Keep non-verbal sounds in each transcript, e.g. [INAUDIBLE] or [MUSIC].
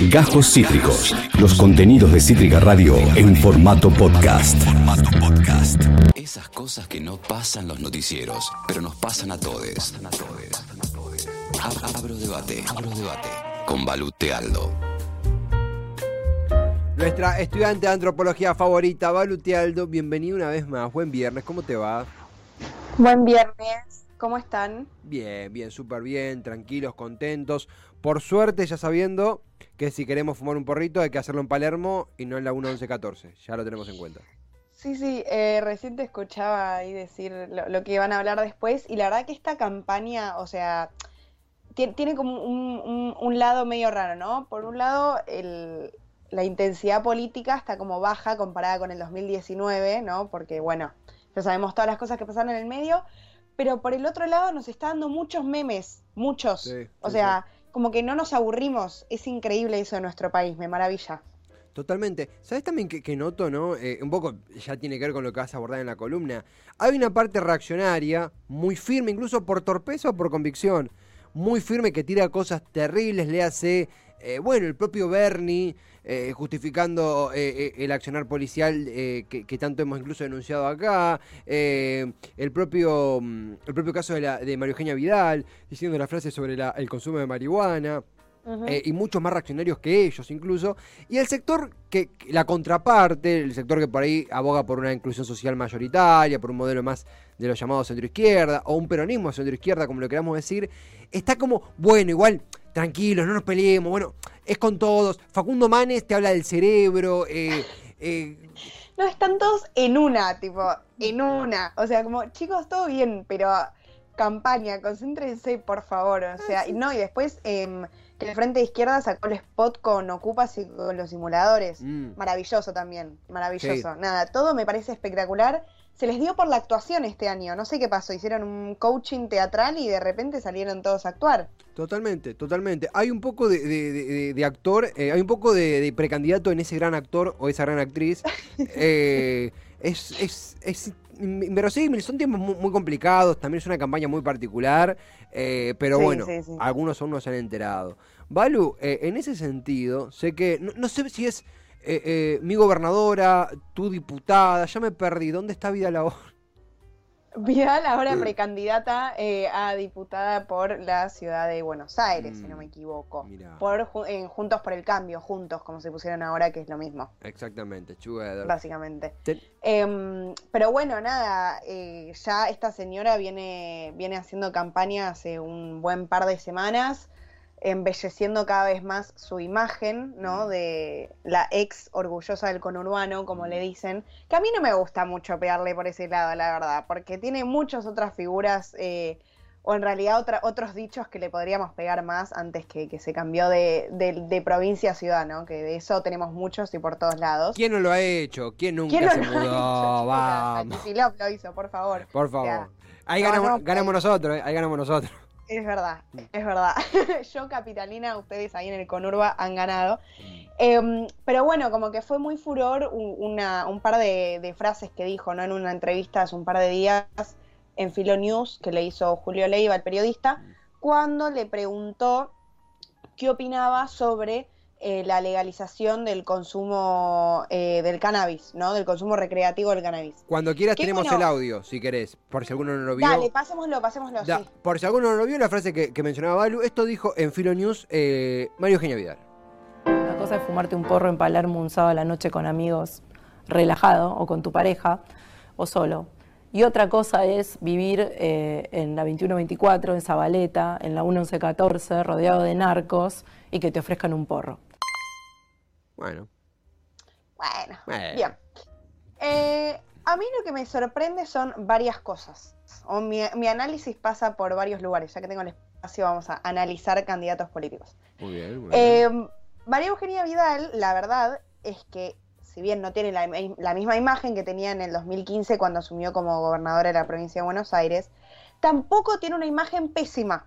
Gajos Cítricos. Los contenidos de Cítrica Radio en formato podcast. Esas cosas que no pasan los noticieros, pero nos pasan a todos. Ab- Abro debate, abro debate con Balute Aldo. Nuestra estudiante de antropología favorita, Balu Tialdo, bienvenido una vez más. Buen viernes, ¿cómo te va? Buen viernes, ¿cómo están? Bien, bien, súper bien, tranquilos, contentos. Por suerte, ya sabiendo que si queremos fumar un porrito hay que hacerlo en Palermo y no en la 1114. Ya lo tenemos en cuenta. Sí, sí, eh, recién te escuchaba ahí decir lo, lo que van a hablar después y la verdad que esta campaña, o sea, tie- tiene como un, un- un lado medio raro, ¿no? Por un lado, el- la intensidad política está como baja comparada con el 2019, ¿no? Porque, bueno, ya sabemos todas las cosas que pasaron en el medio, pero por el otro lado nos está dando muchos memes, muchos. Sí, o sí, sea, como que no nos aburrimos, es increíble eso de nuestro país, me maravilla. Totalmente. ¿Sabes también que, que noto, no? Eh, un poco ya tiene que ver con lo que vas a abordar en la columna. Hay una parte reaccionaria, muy firme, incluso por torpeza o por convicción. Muy firme que tira cosas terribles, le hace, eh, bueno, el propio Bernie, eh, justificando eh, el accionar policial que, que tanto hemos incluso denunciado acá. el, propio, mm, el propio caso de, la, de María Eugenia Vidal, diciendo la frase sobre la- el consumo de marihuana. Y muchos más reaccionarios que ellos incluso. Y el sector que, que- la contraparte, el sector que por ahí aboga por una inclusión social mayoritaria, por un modelo más de los llamados centroizquierda, o un peronismo centroizquierda, como lo queramos decir, está como, bueno, igual, tranquilos, no nos peleemos, bueno, es con todos. Facundo Manes te habla del cerebro, eh, eh, No, están todos en una, tipo, en una. O sea, como, chicos, todo bien, pero campaña, concéntrense, por favor. O sea, y no, y después em, que el Frente de Izquierda sacó el spot con Ocupas y con los simuladores. Mm. Maravilloso también, maravilloso. Sí. Nada, todo me parece espectacular. Se les dio por la actuación este año, no sé qué pasó, hicieron un coaching teatral y de repente salieron todos a actuar. Totalmente, totalmente. Hay un poco de, de- de- de- de actor, eh, hay un poco de, precandidato en ese gran actor o esa gran actriz. [LAUGHS] Eh, es, es, es inverosímil, son tiempos muy, muy complicados, también es una campaña muy particular, eh, pero Sí, bueno, sí, sí. algunos aún no se han enterado. Balu, eh, en ese sentido, sé que, no, no sé si es eh, eh, mi gobernadora, tu diputada, ya me perdí, ¿dónde está Vida Labor? Vidal ahora precandidata eh, a diputada por la ciudad de Buenos Aires, si no Mm, me equivoco. mirá. Por en Juntos por el Cambio, juntos, como se pusieron ahora, que es lo mismo, Exactamente, together. básicamente. Ten- Em, pero bueno, nada, eh, ya esta señora viene, viene haciendo campaña hace un buen par de semanas, embelleciendo cada vez más su imagen, ¿no? De la ex orgullosa del conurbano, como le dicen, que a mí no me gusta mucho pegarle por ese lado, la verdad, porque tiene muchas otras figuras, eh, o en realidad otra- otros dichos que le podríamos pegar más antes que, que se cambió de, de- de provincia a ciudad, ¿no? Que de eso tenemos muchos y por todos lados. ¿Quién no lo ha hecho? ¿Quién nunca ¿Quién no se lo ha mudó? [LAUGHS] Vamos. Lo hizo, por favor. Por O favor. sea, ahí no, ganamos, no, ganamos nosotros, eh, ahí ganamos nosotros. Es verdad, Mm. es verdad. [LAUGHS] Yo, Capitalina, ustedes ahí en el Conurba han ganado. Mm. Em, pero bueno, como que fue muy furor una, un par de, de frases que dijo ¿no? en una entrevista hace un par de días en Filo News que le hizo Julio Leiva, el periodista, Mm. cuando le preguntó qué opinaba sobre eh, la legalización del consumo eh, del cannabis, ¿no? Del consumo recreativo del cannabis. Cuando quieras tenemos bueno. el audio, si querés, por si alguno no lo vio. Dale, pasémoslo, pasémoslo, Da- sí. Por si alguno no lo vio, la frase que, que mencionaba Balu, esto dijo en Filo News eh, Mario Eugenia Vidal. Una cosa es fumarte un porro en Palermo un sábado a la noche con amigos relajado o con tu pareja o solo. Y otra cosa es vivir eh, en la 2124, en Zabaleta, en la 1114, rodeado de narcos y que te ofrezcan un porro. Bueno, Bueno, bien. Eh, a mí lo que me sorprende son varias cosas. O mi, mi análisis pasa por varios lugares. Ya que tengo el espacio, vamos a analizar candidatos políticos. muy bien, muy bien. Eh, María Eugenia Vidal, la verdad es que, si bien no tiene la, la misma imagen que tenía en el 2015 cuando asumió como gobernadora de la provincia de Buenos Aires, tampoco tiene una imagen pésima.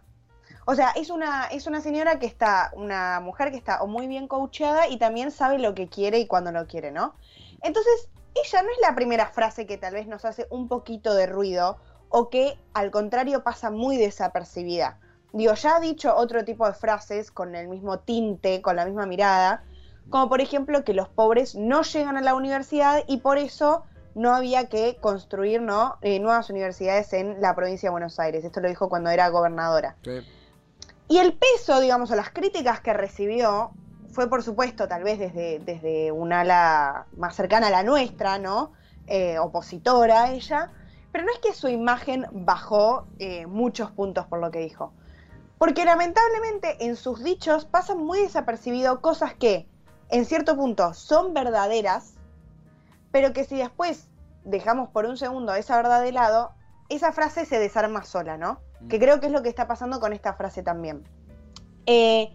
O sea, es una, es una señora que está, una mujer que está o muy bien coacheada y también sabe lo que quiere y cuando lo quiere, ¿no? Entonces, ella no es la primera frase que tal vez nos hace un poquito de ruido o que al contrario pasa muy desapercibida. Digo, ya ha dicho otro tipo de frases con el mismo tinte, con la misma mirada, como por ejemplo que los pobres no llegan a la universidad y por eso no había que construir ¿no? Eh, nuevas universidades en la provincia de Buenos Aires. Esto lo dijo cuando era gobernadora. Sí. Y el peso, digamos, o las críticas que recibió fue, por supuesto, tal vez desde, desde un ala más cercana a la nuestra, ¿no? Eh, opositora a ella, pero no es que su imagen bajó eh, muchos puntos por lo que dijo. Porque lamentablemente en sus dichos pasan muy desapercibido cosas que, en cierto punto, son verdaderas, pero que si después dejamos por un segundo esa verdad de lado, esa frase se desarma sola, ¿no? Que creo que es lo que está pasando con esta frase también. Eh,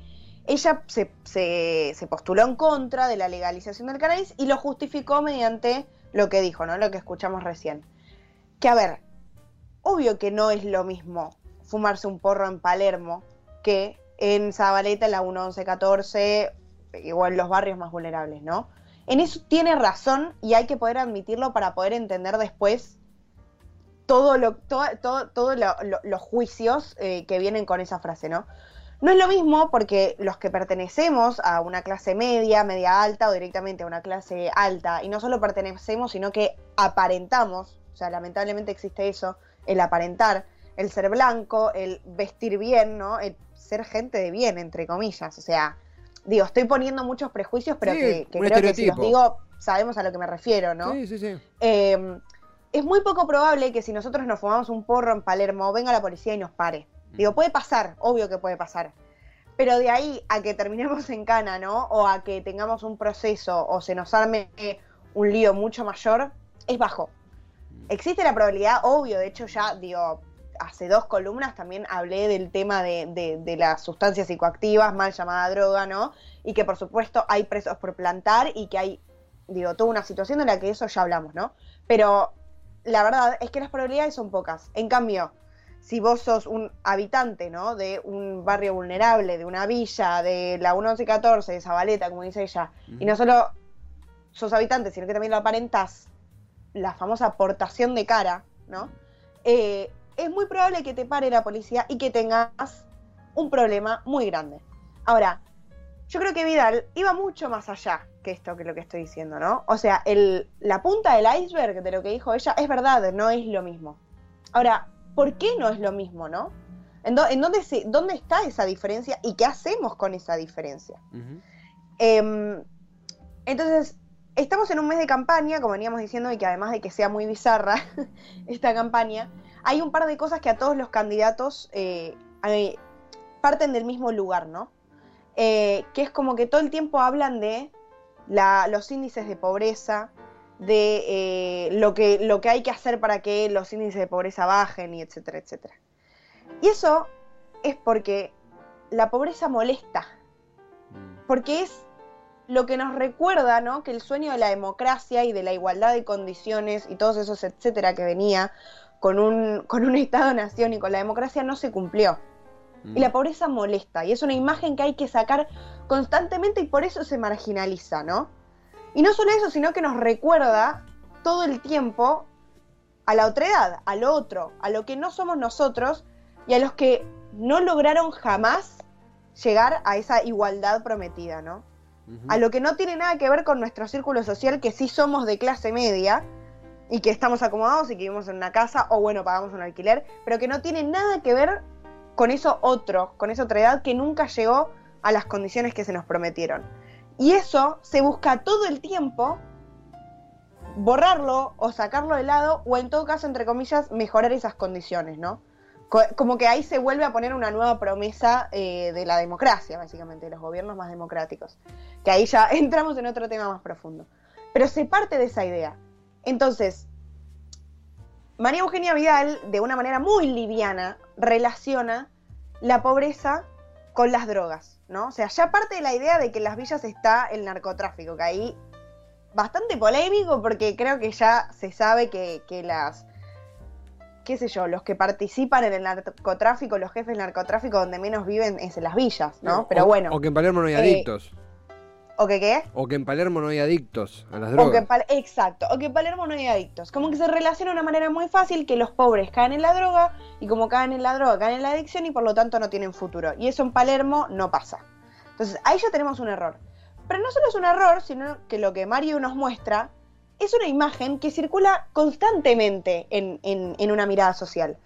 ella se, se- postuló en contra de la legalización del cannabis y lo justificó mediante lo que dijo, ¿no? Lo que escuchamos recién. Que a ver, obvio que no es lo mismo fumarse un porro en Palermo que en Zabaleta, en la 1114 o en los barrios más vulnerables, ¿no? En eso tiene razón y hay que poder admitirlo para poder entender después todo lo, todo, todo, todo lo- lo- los juicios eh, que vienen con esa frase, ¿no? No es lo mismo porque los que pertenecemos a una clase media, media alta o directamente a una clase alta, y no solo pertenecemos, sino que aparentamos, o sea, lamentablemente existe eso, el aparentar, el ser blanco, el vestir bien, ¿no? El ser gente de bien, entre comillas, o sea, digo, estoy poniendo muchos prejuicios, pero Sí, que, creo que si los digo, sabemos a lo que me refiero, ¿no? Sí, sí, sí. Eh, es muy poco probable que si nosotros nos fumamos un porro en Palermo, venga la policía y nos pare. Digo, puede pasar, obvio que puede pasar. Pero de ahí a que terminemos [LAUGHS] en cana, ¿no? O a que tengamos un proceso o se nos arme eh, un lío mucho mayor, es bajo. Existe la probabilidad, obvio, de hecho ya, digo, hace dos columnas también hablé del tema de, de- de las sustancias psicoactivas, mal llamada droga, ¿no? Y que por supuesto hay presos por plantar y que hay, digo, toda una situación en la que eso ya hablamos, ¿no? Pero la verdad es que las probabilidades son pocas. En cambio, si vos sos un habitante, ¿no? De un barrio vulnerable, de una villa, de la 1114, de Zabaleta, como dice ella, y no solo sos habitante, sino que también lo aparentás, la famosa aportación de cara, ¿no? Eh, es muy probable que te pare la policía y que tengas un problema muy grande. Ahora, yo creo que Vidal iba mucho más allá que esto que lo que estoy diciendo, ¿no? O sea, el, la punta del iceberg de lo que dijo ella es verdad, no es lo mismo. Ahora, ¿por qué no es lo mismo, no? ¿En, dó- en dónde, se, dónde está esa diferencia y qué hacemos con esa diferencia? Em, entonces, estamos en un mes de campaña, como veníamos diciendo, y que además de que sea muy bizarra [LAUGHS] esta campaña, hay un par de cosas que a todos los candidatos eh, parten del mismo lugar, ¿no? Eh, que es como que todo el tiempo hablan de la- los índices de pobreza, de eh, lo, que, lo que hay que hacer para que los índices de pobreza bajen, y etcétera, etcétera. Y eso es porque la pobreza molesta, porque es lo que nos recuerda, ¿no? Que el sueño de la democracia y de la igualdad de condiciones y todos esos etcétera que venía con un, con un [LAUGHS] Estado-nación y con la democracia no se cumplió. Y la pobreza molesta, y es una imagen que hay que sacar constantemente y por eso se marginaliza, ¿no? Y no solo eso, sino que nos recuerda todo el tiempo a la otredad, al otro, a lo que no somos nosotros y a los que no lograron jamás llegar a esa igualdad prometida, ¿no? A lo que no tiene nada que ver con nuestro círculo social, que sí somos de clase media y que estamos acomodados y que vivimos en una casa o bueno, pagamos un alquiler, pero que no tiene nada que ver con eso otro, con esa otra edad que nunca llegó a las condiciones que se nos prometieron. Y eso se busca todo el tiempo borrarlo o sacarlo de lado o en todo caso, entre comillas, mejorar esas condiciones, ¿no? Co- Como que ahí se vuelve a poner una nueva promesa eh, de la democracia, básicamente, de los gobiernos más democráticos que ahí ya [LAUGHS] entramos en otro tema más profundo. Pero se parte de esa idea. Entonces, María Eugenia Vidal, de una manera muy liviana, relaciona la pobreza con las drogas, ¿no? O sea, ya parte de la idea de que en las villas está el narcotráfico, que ahí bastante polémico porque creo que ya se sabe que, que las, qué sé yo, los que participan en el narcotráfico, los jefes del narcotráfico donde menos viven es en las villas, ¿no? Pero O- bueno. O que en Palermo no hay Eh, adictos. ¿O que qué? O que en Palermo no hay adictos a las O que drogas. en Pal- Exacto, o que en Palermo no hay adictos. Como que se relaciona de una manera muy fácil que los pobres caen en la droga y como caen en la droga, caen en la adicción y por lo tanto no tienen futuro. Y eso en Palermo no pasa. Entonces ahí ya tenemos un error. Pero no solo es un error, sino que lo que Mario nos muestra es una imagen que circula constantemente en, en- en una mirada social.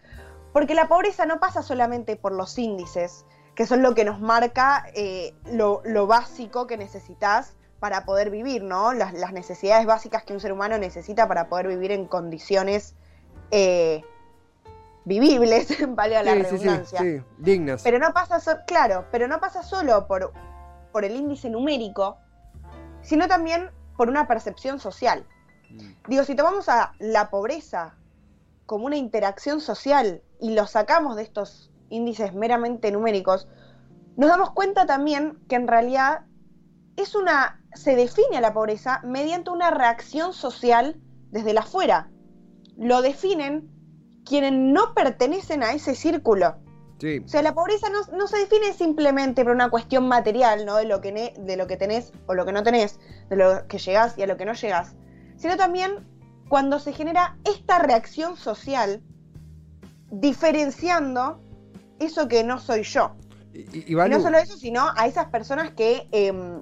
Porque la pobreza no pasa solamente por los índices, que son lo que nos marca eh, lo, lo básico que necesitas para poder vivir, ¿no? Las, las necesidades básicas que un ser humano necesita para poder vivir en condiciones eh, vivibles, [LAUGHS] vale la Sí, sí, sí, redundancia. sí, dignas. Pero no pasa, so- claro, pero no pasa solo por, por el índice numérico, sino también por una percepción social. Mm. Digo, si tomamos a la pobreza como una interacción social y lo sacamos de estos índices meramente numéricos, nos damos cuenta también que en realidad es una se define a la pobreza mediante una reacción social desde la afuera. Lo definen quienes no pertenecen a ese círculo. Sí. O sea, la pobreza no, no se define simplemente por una cuestión material, ¿no? De lo, que ne- de lo que tenés o lo que no tenés, de lo que llegás y a lo que no llegás, sino también cuando se genera esta reacción social diferenciando eso que no soy yo. Y, no solo eso, sino a esas personas que em,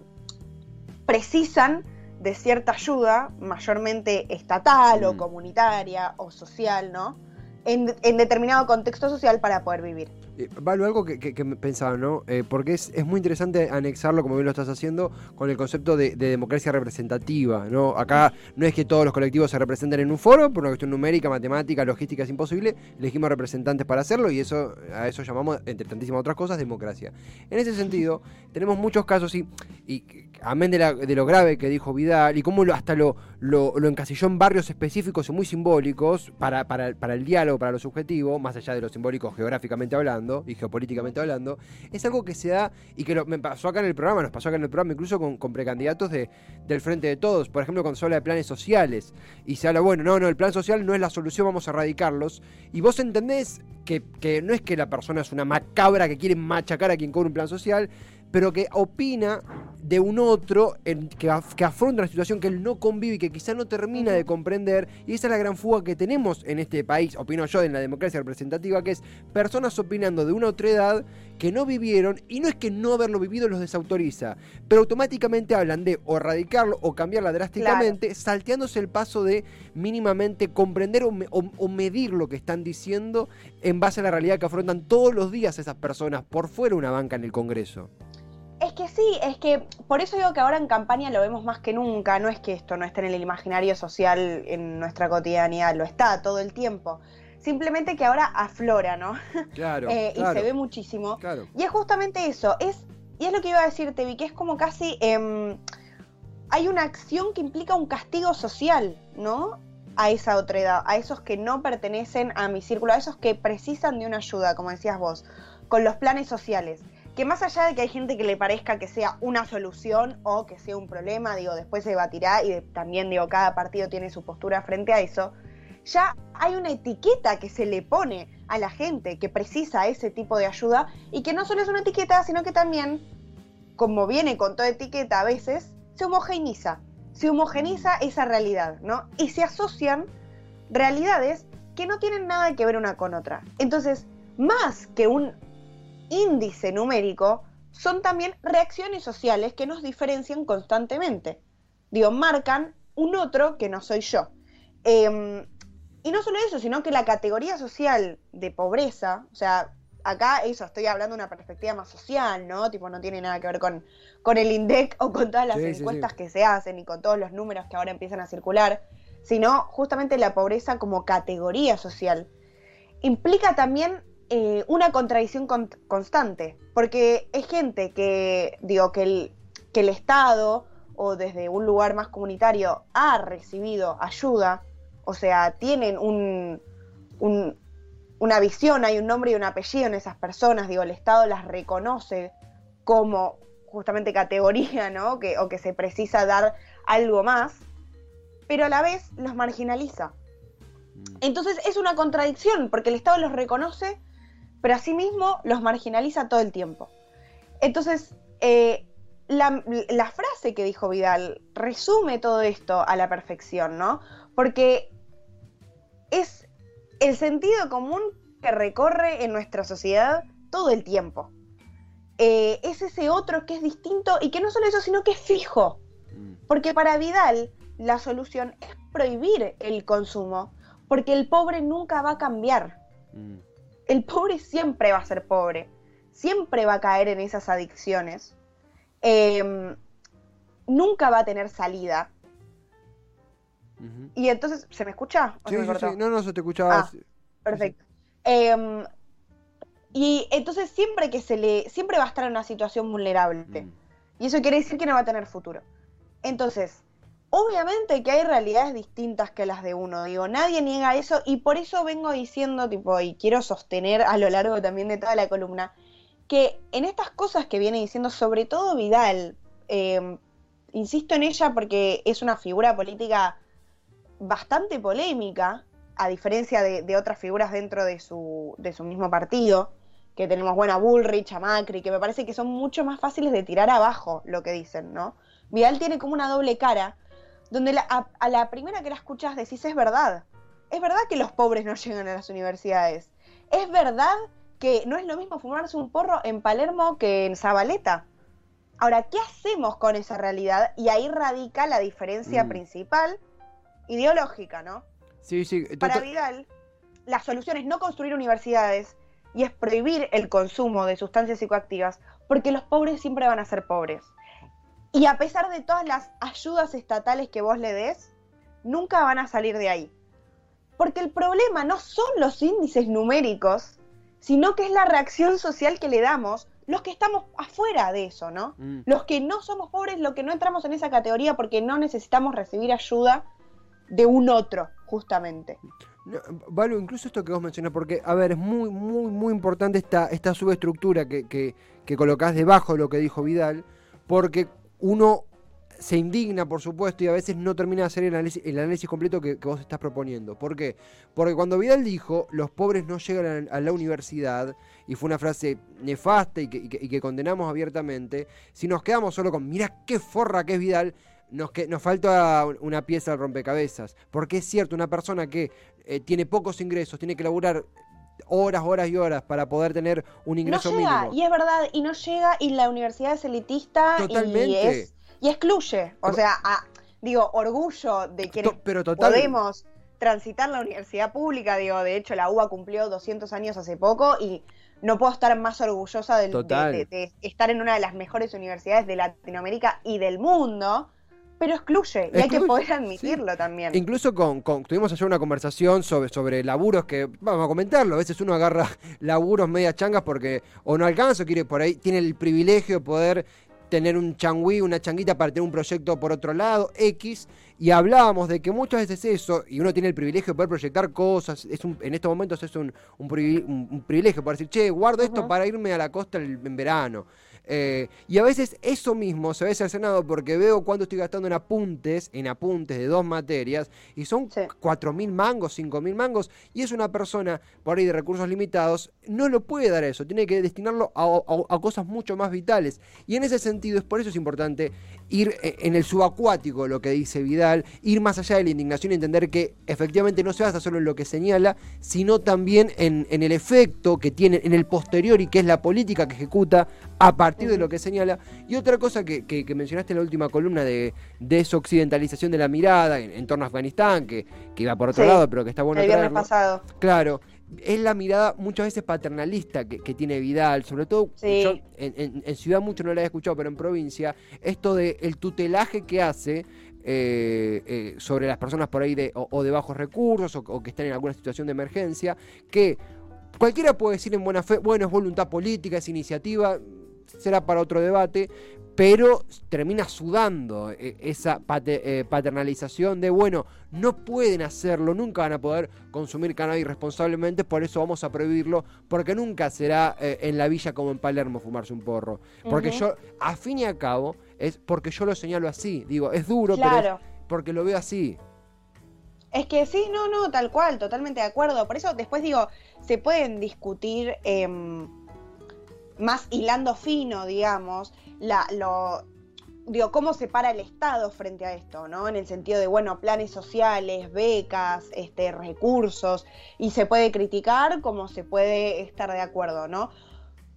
precisan de cierta ayuda, mayormente estatal o Mm. comunitaria o social, ¿no? En, en determinado contexto social para poder vivir. Eh, Valo, algo que, pensaba, ¿no? Eh, porque es, es muy interesante anexarlo, como bien lo estás haciendo, con el concepto de, de democracia representativa, ¿no? Acá no es que todos los colectivos se representen en un foro, por una cuestión numérica, matemática, logística es imposible, elegimos representantes para hacerlo y eso a eso llamamos, entre tantísimas otras cosas, democracia. En ese sentido, tenemos muchos casos y, y amén de, la- de lo grave que dijo Vidal y cómo hasta lo, lo, encasilló en barrios específicos y muy simbólicos para, para, para el diálogo, para lo subjetivo, más allá de lo simbólico geográficamente hablando y geopolíticamente hablando, es algo que se da y que lo- me pasó acá en el programa, nos pasó acá en el programa incluso con, con precandidatos de, del Frente de Todos, por ejemplo cuando se habla de planes sociales y se habla, bueno, no, no, el plan social no es la solución, vamos a erradicarlos. Y vos entendés que, que no es que la persona es una macabra que quiere machacar a quien cobra un plan social, pero que opina de un otro en- que, af- que afronta una situación que él no convive y que quizá no termina de comprender. Y esa es la gran fuga que tenemos en este país, opino yo, en la democracia representativa, que es personas opinando de una otra edad que no vivieron y no es que no haberlo vivido los desautoriza, pero automáticamente hablan de o erradicarlo o cambiarla drásticamente, salteándose el paso de mínimamente comprender o, me- o- o medir lo que están diciendo en base a la realidad que afrontan todos los días esas personas por fuera de una banca en el Congreso. Es que sí, es que por eso digo que ahora en campaña lo vemos más que nunca. No es que esto no esté en el imaginario social en nuestra cotidianidad, lo está todo el tiempo. Simplemente que ahora aflora, ¿no? Claro, [LAUGHS] Eh, claro, Y se ve muchísimo. claro. Y es justamente eso, es, y es lo que iba a decirte, Vi, que es como casi, em, hay una acción que implica un castigo social, ¿no? A esa otra edad, a esos que no pertenecen a mi círculo, a esos que precisan de una ayuda, como decías vos, con los planes sociales. Que más allá de que hay gente que le parezca que sea una solución o que sea un problema, digo, después se debatirá y también, digo, cada partido tiene su postura frente a eso, ya hay una etiqueta que se le pone a la gente que precisa ese tipo de ayuda y que no solo es una etiqueta, sino que también, como viene con toda etiqueta a veces, se homogeneiza, se homogeniza esa realidad, ¿no? Y se asocian realidades que no tienen nada que ver una con otra. Entonces, más que un índice numérico, son también reacciones sociales que nos diferencian constantemente. Digo, marcan un otro que no soy yo. Em, y no solo eso, sino que la categoría social de pobreza, o sea, acá eso, estoy hablando de una perspectiva más social, ¿no? Tipo, no tiene nada que ver con, con el INDEC o con todas las Sí, sí, encuestas sí. que se hacen y con todos los números que ahora empiezan a circular, sino justamente la pobreza como categoría social. Implica también eh, una contradicción con- constante, porque es gente que, digo, que el, que el Estado o desde un lugar más comunitario ha recibido ayuda, o sea, tienen un, un- una visión, hay un nombre y un apellido en esas personas, digo, el Estado las reconoce como justamente categoría, ¿no? Que, o que se precisa dar algo más, pero a la vez los marginaliza. Entonces es una contradicción, porque el Estado los reconoce, pero asimismo los marginaliza todo el tiempo. Entonces, eh, la, la frase que dijo Vidal resume todo esto a la perfección, ¿no? Porque es el sentido común que recorre en nuestra sociedad todo el tiempo. Eh, es ese otro que es distinto y que no solo eso, sino que es fijo. Mm. Porque para Vidal la solución es prohibir el consumo, porque el pobre nunca va a cambiar. Mm. El pobre siempre va a ser pobre, siempre va a caer en esas adicciones, eh, nunca va a tener salida. Y entonces, ¿se me escucha? ¿O Sí, se me sí, cortó? sí. No, no, se te escuchaba. Ah, Perfecto. Eh, y entonces siempre que se le, siempre va a estar en una situación vulnerable. Mm. Y eso quiere decir que no va a tener futuro. Entonces, obviamente que hay realidades distintas que las de uno. Digo, nadie niega eso y por eso vengo diciendo, tipo, y quiero sostener a lo largo también de toda la columna, que en estas cosas que viene diciendo, sobre todo Vidal, eh, insisto en ella porque es una figura política bastante polémica, a diferencia de, otras figuras dentro de su, de su mismo partido, que tenemos, bueno, a Bullrich, a Macri, que me parece que son mucho más fáciles de tirar abajo lo que dicen, ¿no? Vidal tiene como una doble cara, donde la- a, a la primera que la escuchas decís, es verdad, es verdad que los pobres no llegan a las universidades, es verdad que no es lo mismo fumarse un porro en Palermo que en Zabaleta. Ahora, ¿qué hacemos con esa realidad? Y ahí radica la diferencia Mm. principal ideológica, ¿no? Sí, sí. Para Vidal, la solución es no construir universidades y es prohibir el consumo de sustancias psicoactivas, porque los pobres siempre van a ser pobres. Y a pesar de todas las ayudas estatales que vos le des, nunca van a salir de ahí. Porque el problema no son los índices numéricos, sino que es la reacción social que le damos los que estamos afuera de eso, ¿no? Mm. Los que no somos pobres, los que no entramos en esa categoría porque no necesitamos recibir ayuda de un otro, justamente. No, Valo, incluso esto que vos mencionás, porque, a ver, es muy, muy, muy importante esta, esta subestructura que, que, que colocás debajo de lo que dijo Vidal, porque uno se indigna, por supuesto, y a veces no termina de hacer el análisis, completo que, vos estás proponiendo. ¿Por qué? Porque cuando Vidal dijo, los pobres no llegan a, la universidad, y fue una frase nefasta y que, que- condenamos abiertamente, si nos quedamos solo con, mira qué forra que es Vidal, nos, que, nos falta una pieza al rompecabezas. Porque es cierto, una persona que eh, tiene pocos ingresos, tiene que laburar horas, horas y horas para poder tener un No ingreso llega, mínimo. y es verdad, y no llega, y la universidad es elitista y, Totalmente. es, y excluye. O sea, a- digo, orgullo de To- pero total- podemos transitar la universidad pública. Digo, de hecho, la UBA cumplió 200 años hace poco y no puedo estar más orgullosa del- de, Total. de- de estar en una de las mejores universidades de Latinoamérica y del mundo, pero excluye, y hay que poder admitirlo también. Incluso con, con- tuvimos ayer una conversación sobre, sobre laburos que, vamos a comentarlo, a veces uno agarra [LAUGHS] laburos media changas porque o no alcanza o quiere por ahí, tiene el privilegio de poder tener un changüí, una changuita para tener un proyecto por otro lado, X, y hablábamos de que muchas veces eso, y uno tiene el privilegio de poder proyectar cosas, es un- en estos momentos es un, un, privi- un- privilegio para decir, che, guardo esto para irme a la costa el- en verano. Eh, y a veces eso mismo se ve cercenado porque veo cuánto estoy gastando en apuntes, en apuntes de dos materias, y son Sí. cuatro mil mangos, cinco mil mangos, y es una persona por ahí de recursos limitados, no lo puede dar eso, tiene que destinarlo a, a- a cosas mucho más vitales. Y en ese sentido, es por eso es importante ir eh, en el subacuático, lo que dice Vidal, ir más allá de la indignación y entender que efectivamente no se basa solo en lo que señala, sino también en, en el efecto que tiene en el posterior y que es la política que ejecuta a partir de lo que señala. Y otra cosa que, que- que mencionaste en la última columna de desoccidentalización de la mirada en, en torno a Afganistán, que, que iba por otro Sí, lado, pero que está bueno el viernes traerlo. pasado. Claro, es la mirada muchas veces paternalista que, que tiene Vidal, sobre todo Sí. yo en, en- en ciudad mucho no la he escuchado, pero en provincia, esto de el tutelaje que hace eh, eh, sobre las personas por ahí de, o, o de bajos recursos o, o que están en alguna situación de emergencia, que cualquiera puede decir en buena fe, bueno, es voluntad política, es iniciativa, será para otro debate, pero termina sudando eh, esa eh, paternalización de, bueno, no pueden hacerlo, nunca van a poder consumir cannabis responsablemente, por eso vamos a prohibirlo, porque nunca será eh, en la villa como en Palermo fumarse un porro. Porque yo, a fin y a cabo, es porque yo lo señalo así, digo, es duro, pero Claro. es porque lo veo así. Es que sí, no, no, tal cual, totalmente de acuerdo. Por eso después digo, se pueden discutir em, más hilando fino, digamos, lo, digo, cómo se para el Estado frente a esto, ¿no? En el sentido de, bueno, planes sociales, becas, este, recursos, y se puede criticar como se puede estar de acuerdo, ¿no?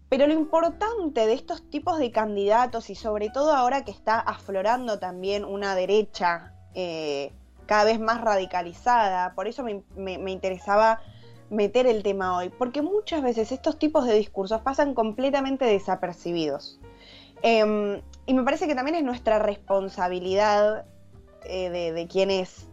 Pero lo importante de estos tipos de candidatos y sobre todo ahora que está aflorando también una derecha eh, cada vez más radicalizada, por eso me- me interesaba meter el tema hoy, porque muchas veces estos tipos de discursos pasan completamente desapercibidos. Em, y me parece que también es nuestra responsabilidad eh, de, de quienes,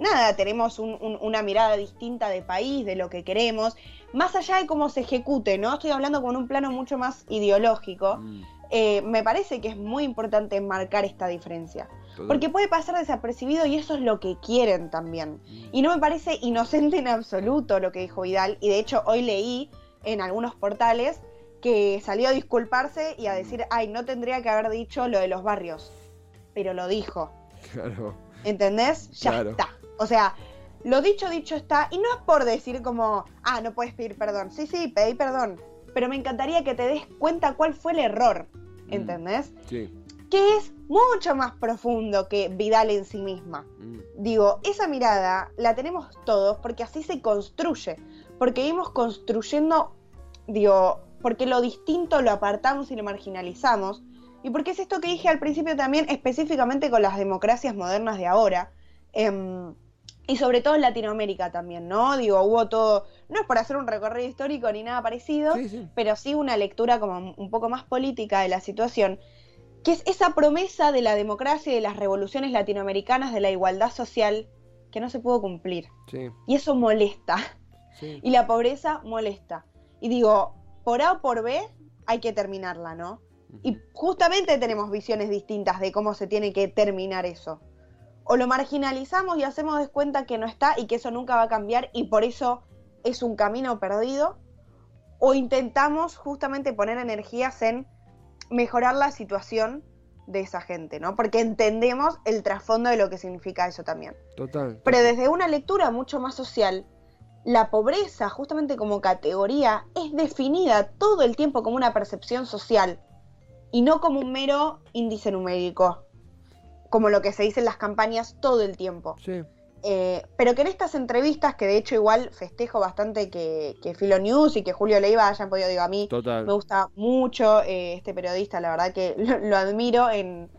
nada, tenemos un- un- una mirada distinta de país, de lo que queremos, más allá de cómo se ejecute, ¿no? Estoy hablando con un plano mucho más ideológico. Mm, eh, me parece que es muy importante marcar esta diferencia. Total. Porque puede pasar desapercibido y eso es lo que quieren también. Mm. Y no me parece inocente en absoluto lo que dijo Vidal. Y de hecho hoy leí en algunos portales que salió a disculparse y a decir, ay, no tendría que haber dicho lo de los barrios. Pero lo dijo. Claro. ¿Entendés? Ya Claro. está. O sea, lo dicho, dicho está. Y no es por decir como, ah, no puedes pedir perdón. Sí, sí, pedí perdón. Pero me encantaría que te des cuenta cuál fue el error. Mm. ¿Entendés? Sí. Que es mucho más profundo que Vidal en sí misma. Mm, Digo, esa mirada la tenemos todos porque así se construye. Porque vimos construyendo, digo, porque lo distinto lo apartamos y lo marginalizamos. Y porque es esto que dije al principio también, específicamente con las democracias modernas de ahora. em, y sobre todo en Latinoamérica también, ¿no? Digo, hubo todo, no es por hacer un recorrido histórico ni nada parecido, Sí, sí. pero sí una lectura como un poco más política de la situación, que es esa promesa de la democracia y de las revoluciones latinoamericanas de la igualdad social que no se pudo cumplir. Sí. Y eso molesta. Sí. Y la pobreza molesta. Y digo, por A o por B hay que terminarla, ¿no? Y justamente tenemos visiones distintas de cómo se tiene que terminar eso. O lo marginalizamos y hacemos de cuenta que no está y que eso nunca va a cambiar y por eso es un camino perdido. O intentamos justamente poner energías en mejorar la situación de esa gente, ¿no? Porque entendemos el trasfondo de lo que significa eso también. Total. Pero desde una lectura mucho más social, la pobreza, justamente como categoría, es definida todo el tiempo como una percepción social y no como un mero índice numérico, como lo que se dice en las campañas todo el tiempo. Sí. Eh, pero que en estas entrevistas, que de hecho igual festejo bastante que, que Filo News y que Julio Leiva hayan podido, digo, a mí Total. me gusta mucho eh, este periodista, la verdad que lo, lo admiro en,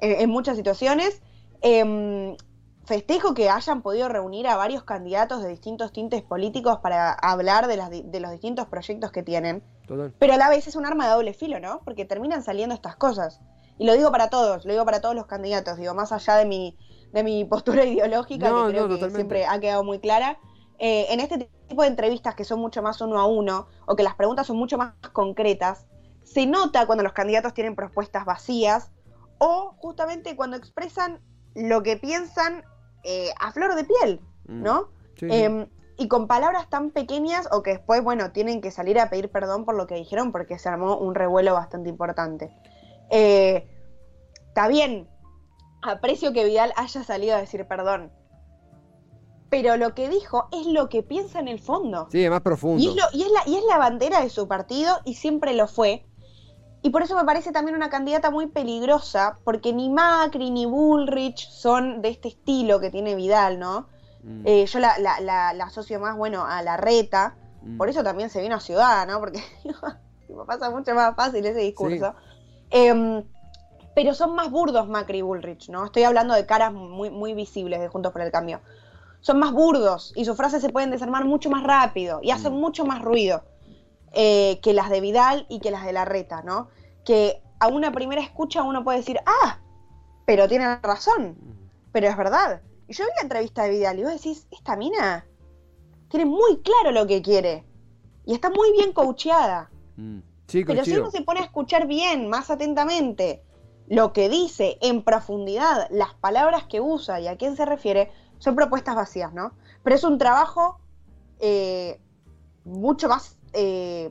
en- en muchas situaciones. Em, festejo que hayan podido reunir a varios candidatos de distintos tintes políticos para hablar de, las de los distintos proyectos que tienen. Total. Pero a la vez es un arma de doble filo, ¿no? Porque terminan saliendo estas cosas. Y lo digo para todos, lo digo para todos los candidatos, digo, más allá de mi, de mi postura [LAUGHS] ideológica, No, que creo no, que siempre ha quedado muy clara. eh, en este tipo de entrevistas que son mucho más uno a uno, o que las preguntas son mucho más concretas, se nota cuando los candidatos tienen propuestas vacías, o justamente cuando expresan lo que piensan eh, a flor de piel, Mm. ¿no? Sí. Em, y con palabras tan pequeñas o que después, bueno, tienen que salir a pedir perdón por lo que dijeron porque se armó un revuelo bastante importante. Eh, Está bien, aprecio que Vidal haya salido a decir perdón, pero lo que dijo es lo que piensa en el fondo. Sí, es más profundo. Y es, lo- y, es la, y es la bandera de su partido y siempre lo fue. Y por eso me parece también una candidata muy peligrosa, porque ni Macri ni Bullrich son de este estilo que tiene Vidal, ¿no? Mm, Eh, yo la, la, la- la asocio más, bueno, a la reta. mm. Por eso también se vino a Ciudad, ¿no? Porque [LAUGHS] pasa mucho más fácil ese discurso. Em, pero son más burdos Macri y Bullrich, ¿no? Estoy hablando de caras muy, muy visibles de Juntos por el Cambio. Son más burdos y sus frases se pueden desarmar mucho más rápido y hacen mucho más ruido eh, que las de Vidal y que las de la reta, ¿no? Que a una primera escucha uno puede decir, ah, pero tiene razón, pero es verdad. Y yo vi la entrevista de Vidal y vos decís, esta mina tiene muy claro lo que quiere y está muy bien coacheada. Mm. Sí, Pero si uno se pone a escuchar bien, más atentamente, lo que dice en profundidad, las palabras que usa y a quién se refiere, son propuestas vacías, ¿no? Pero es un trabajo eh, mucho más eh,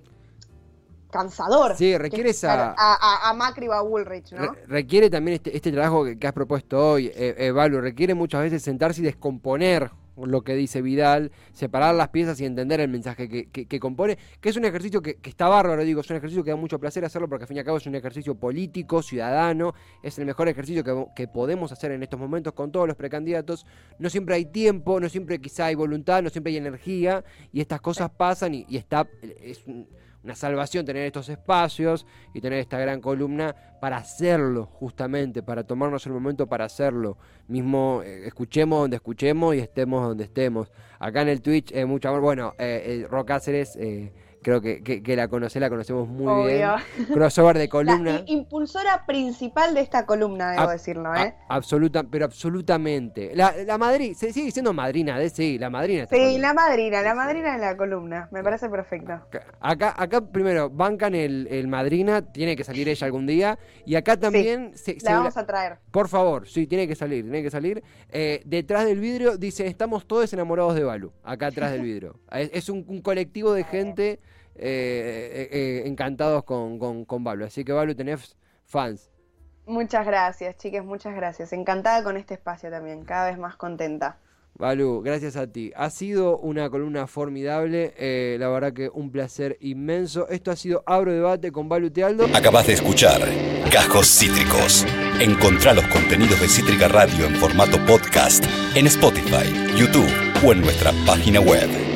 cansador. Sí, requiere esa- A, a- a Macri o a Woolrich, ¿no? Re- requiere también este, este trabajo que, que has propuesto hoy, eh, Balu, requiere muchas veces sentarse y descomponer lo que dice Vidal, separar las piezas y entender el mensaje que, que- que compone, que es un ejercicio que, que está bárbaro, digo, es un ejercicio que da mucho placer hacerlo porque al fin y al cabo es un ejercicio político, ciudadano, es el mejor ejercicio que, que podemos hacer en estos momentos con todos los precandidatos. No siempre hay tiempo, no siempre quizá hay voluntad, no siempre hay energía y estas cosas pasan y, y está, es un- una salvación tener estos espacios y tener esta gran columna para hacerlo, justamente, para tomarnos el momento para hacerlo. Mismo eh, escuchemos donde escuchemos y estemos donde estemos. Acá en el Twitch, eh, mucho amor. Bueno, eh, eh, Ro Cáceres, eh, creo que, que- que la conoce, la conocemos muy Obvio. bien. [LAUGHS] Crossover de La columna. i- impulsora principal de esta columna, debo decirlo, a- ¿eh? absoluta, pero absolutamente. La, la Madrid, se sigue diciendo madrina de sí, la madrina. Sí, columna. la madrina, la madrina de la columna. Me parece perfecto. Acá, acá primero, bancan el, el madrina, tiene que salir ella algún día. Y acá también se, se- La vamos a traer. Por favor, sí, tiene que salir, tiene que salir. Eh, detrás del vidrio dice, estamos todos enamorados de Balu, acá atrás del vidrio. [LAUGHS] Es, es un, un colectivo de gente eh, encantados con, con, con Balu. Así que Balu, tenés fans. Muchas gracias, chicas, muchas gracias. Encantada con este espacio también, cada vez más contenta. Balu, gracias a ti. Ha sido una columna formidable, eh, la verdad que un placer inmenso. Esto ha sido Abro Debate con Balu Tealdo. Acabas de escuchar Cajos Cítricos. Encontrá los contenidos de Cítrica Radio en formato podcast en Spotify, YouTube o en nuestra página web.